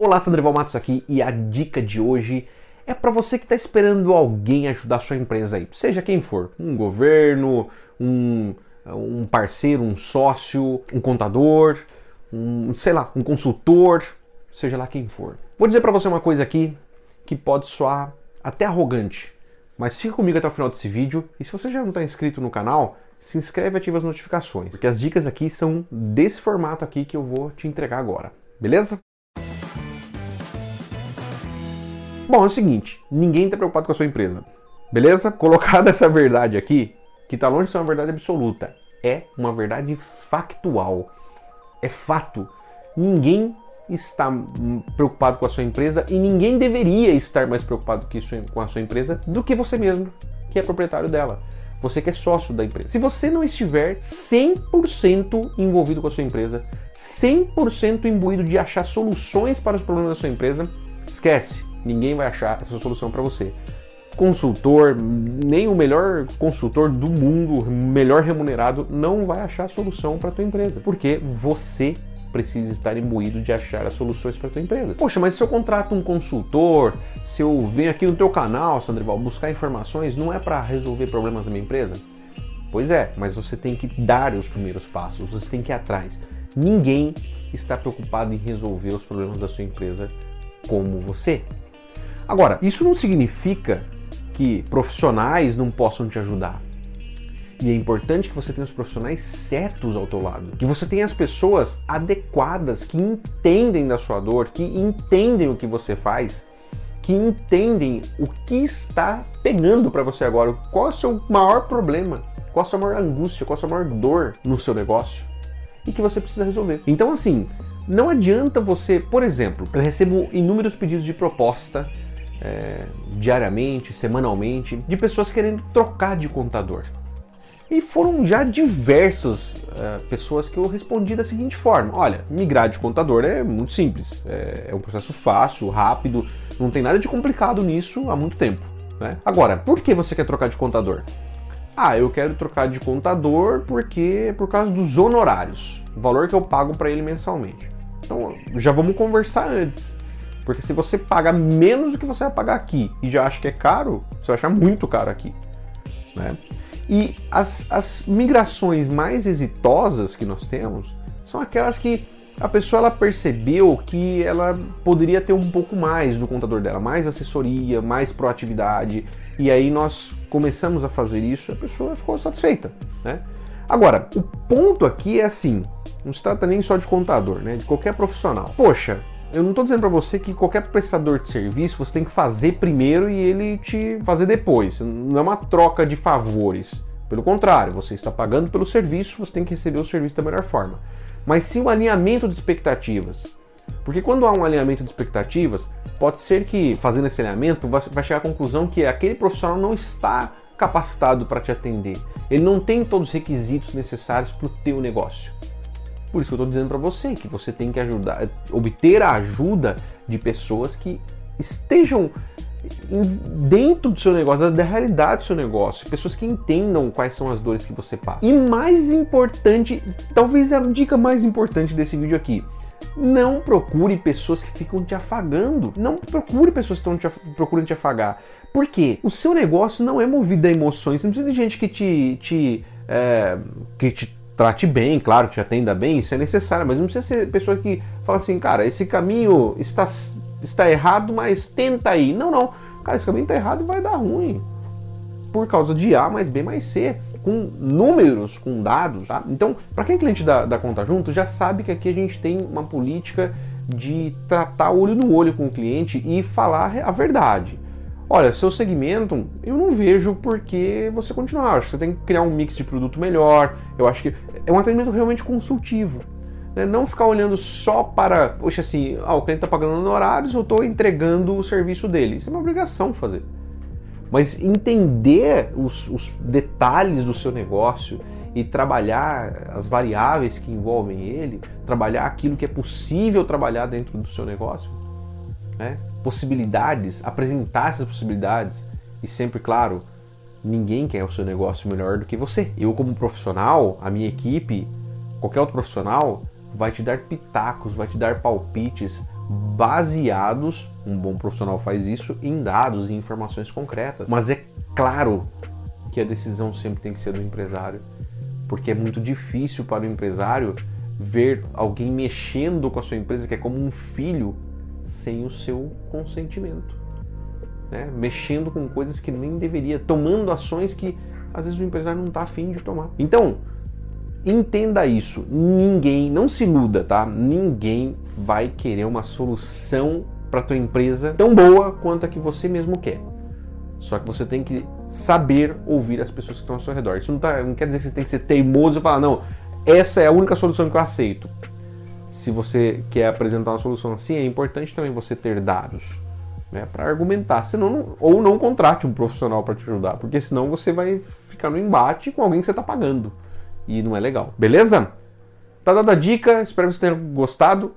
Olá, Sandrival Matos aqui e a dica de hoje é para você que está esperando alguém ajudar sua empresa aí, seja quem for, um governo, um, um parceiro, um sócio, um contador, um, sei lá, um consultor, seja lá quem for. Vou dizer para você uma coisa aqui que pode soar até arrogante, mas fica comigo até o final desse vídeo e se você já não está inscrito no canal, se inscreve e ativa as notificações, porque as dicas aqui são desse formato aqui que eu vou te entregar agora, beleza? Bom, é o seguinte, ninguém está preocupado com a sua empresa. Beleza? Colocada essa verdade aqui, que está longe de ser uma verdade absoluta, é uma verdade factual. É fato. Ninguém está preocupado com a sua empresa e ninguém deveria estar mais preocupado com a sua empresa do que você mesmo, que é proprietário dela. Você que é sócio da empresa. Se você não estiver 100% envolvido com a sua empresa, 100% imbuído de achar soluções para os problemas da sua empresa, esquece ninguém vai achar essa solução para você. Consultor, nem o melhor consultor do mundo, melhor remunerado, não vai achar a solução para tua empresa, porque você precisa estar imbuído de achar as soluções para tua empresa. Poxa, mas se eu contrato um consultor, se eu venho aqui no teu canal, Sandrival, buscar informações, não é para resolver problemas da minha empresa? Pois é, mas você tem que dar os primeiros passos, você tem que ir atrás. Ninguém está preocupado em resolver os problemas da sua empresa como você. Agora, isso não significa que profissionais não possam te ajudar. E é importante que você tenha os profissionais certos ao teu lado, que você tenha as pessoas adequadas que entendem da sua dor, que entendem o que você faz, que entendem o que está pegando para você agora, qual é o seu maior problema, qual é a sua maior angústia, qual é a sua maior dor no seu negócio e que você precisa resolver. Então, assim, não adianta você, por exemplo, eu recebo inúmeros pedidos de proposta é, diariamente, semanalmente, de pessoas querendo trocar de contador. E foram já diversas uh, pessoas que eu respondi da seguinte forma: olha, migrar de contador é muito simples, é, é, um processo fácil, rápido, não tem nada de complicado nisso há muito tempo. Né? Agora, por que você quer trocar de contador? Ah, eu quero trocar de contador porque por causa dos honorários, o valor que eu pago para ele mensalmente. Então, já vamos conversar antes. Porque se você paga menos do que você vai pagar aqui e já acha que é caro, você vai achar muito caro aqui. Né? E as, as migrações mais exitosas que nós temos são aquelas que a pessoa ela percebeu que ela poderia ter um pouco mais do contador dela, mais assessoria, mais proatividade, e aí nós começamos a fazer isso, a pessoa ficou satisfeita, né? Agora, o ponto aqui é assim, não se trata nem só de contador, né? De qualquer profissional. Poxa, eu não estou dizendo para você que qualquer prestador de serviço você tem que fazer primeiro e ele te fazer depois. Não é uma troca de favores. Pelo contrário, você está pagando pelo serviço, você tem que receber o serviço da melhor forma. Mas sim um alinhamento de expectativas. Porque quando há um alinhamento de expectativas, pode ser que fazendo esse alinhamento vai chegar à conclusão que aquele profissional não está capacitado para te atender. Ele não tem todos os requisitos necessários para o teu negócio. Por isso que eu estou dizendo para você que você tem que ajudar, obter a ajuda de pessoas que estejam dentro do seu negócio, da realidade do seu negócio, pessoas que entendam quais são as dores que você passa. E mais importante, talvez a dica mais importante desse vídeo aqui, não procure pessoas que ficam te afagando. Não procure pessoas que estão procurando te afagar. Por quê? O seu negócio não é movido a emoções. Você não precisa de gente que te, te, é, que te trate bem, claro, te atenda bem, isso é necessário, mas não precisa ser pessoa que fala assim, cara, esse caminho está, está errado, mas tenta aí. Não, não. Cara, esse caminho está errado e vai dar ruim. Por causa de A mais B mais C. Com números, com dados, tá? Então, para quem é cliente da, da Conta Junto, já sabe que aqui a gente tem uma política de tratar olho no olho com o cliente e falar a verdade. Olha, seu segmento, eu não vejo por que você continuar. Acho que você tem que criar um mix de produto melhor. Eu acho que é um atendimento realmente consultivo. Né? Não ficar olhando só para, poxa, assim, ah, o cliente está pagando honorários, eu estou entregando o serviço dele. Isso é uma obrigação fazer. Mas entender os, os detalhes do seu negócio e trabalhar as variáveis que envolvem ele, trabalhar aquilo que é possível trabalhar dentro do seu negócio, né? Possibilidades, apresentar essas possibilidades e sempre, claro, ninguém quer o seu negócio melhor do que você. Eu, como profissional, a minha equipe, qualquer outro profissional, vai te dar pitacos, vai te dar palpites, baseados, um bom profissional faz isso, em dados e informações concretas. Mas é claro que a decisão sempre tem que ser do empresário, porque é muito difícil para o empresário ver alguém mexendo com a sua empresa, que é como um filho, sem o seu consentimento. Né? Mexendo com coisas que nem deveria, tomando ações que às vezes o empresário não está afim de tomar. Então, entenda isso. Ninguém, não se iluda, tá? Ninguém vai querer uma solução para tua empresa tão boa quanto a que você mesmo quer. Só que você tem que saber ouvir as pessoas que estão ao seu redor. Isso não, tá, não quer dizer que você tem que ser teimoso e falar, não, essa é a única solução que eu aceito. Se você quer apresentar uma solução assim, é importante também você ter dados né, para argumentar. Senão, não, ou não contrate um profissional para te ajudar, porque senão você vai ficar no embate com alguém que você está pagando. E não é legal. Beleza? Tá dada a dica, espero que você tenha gostado.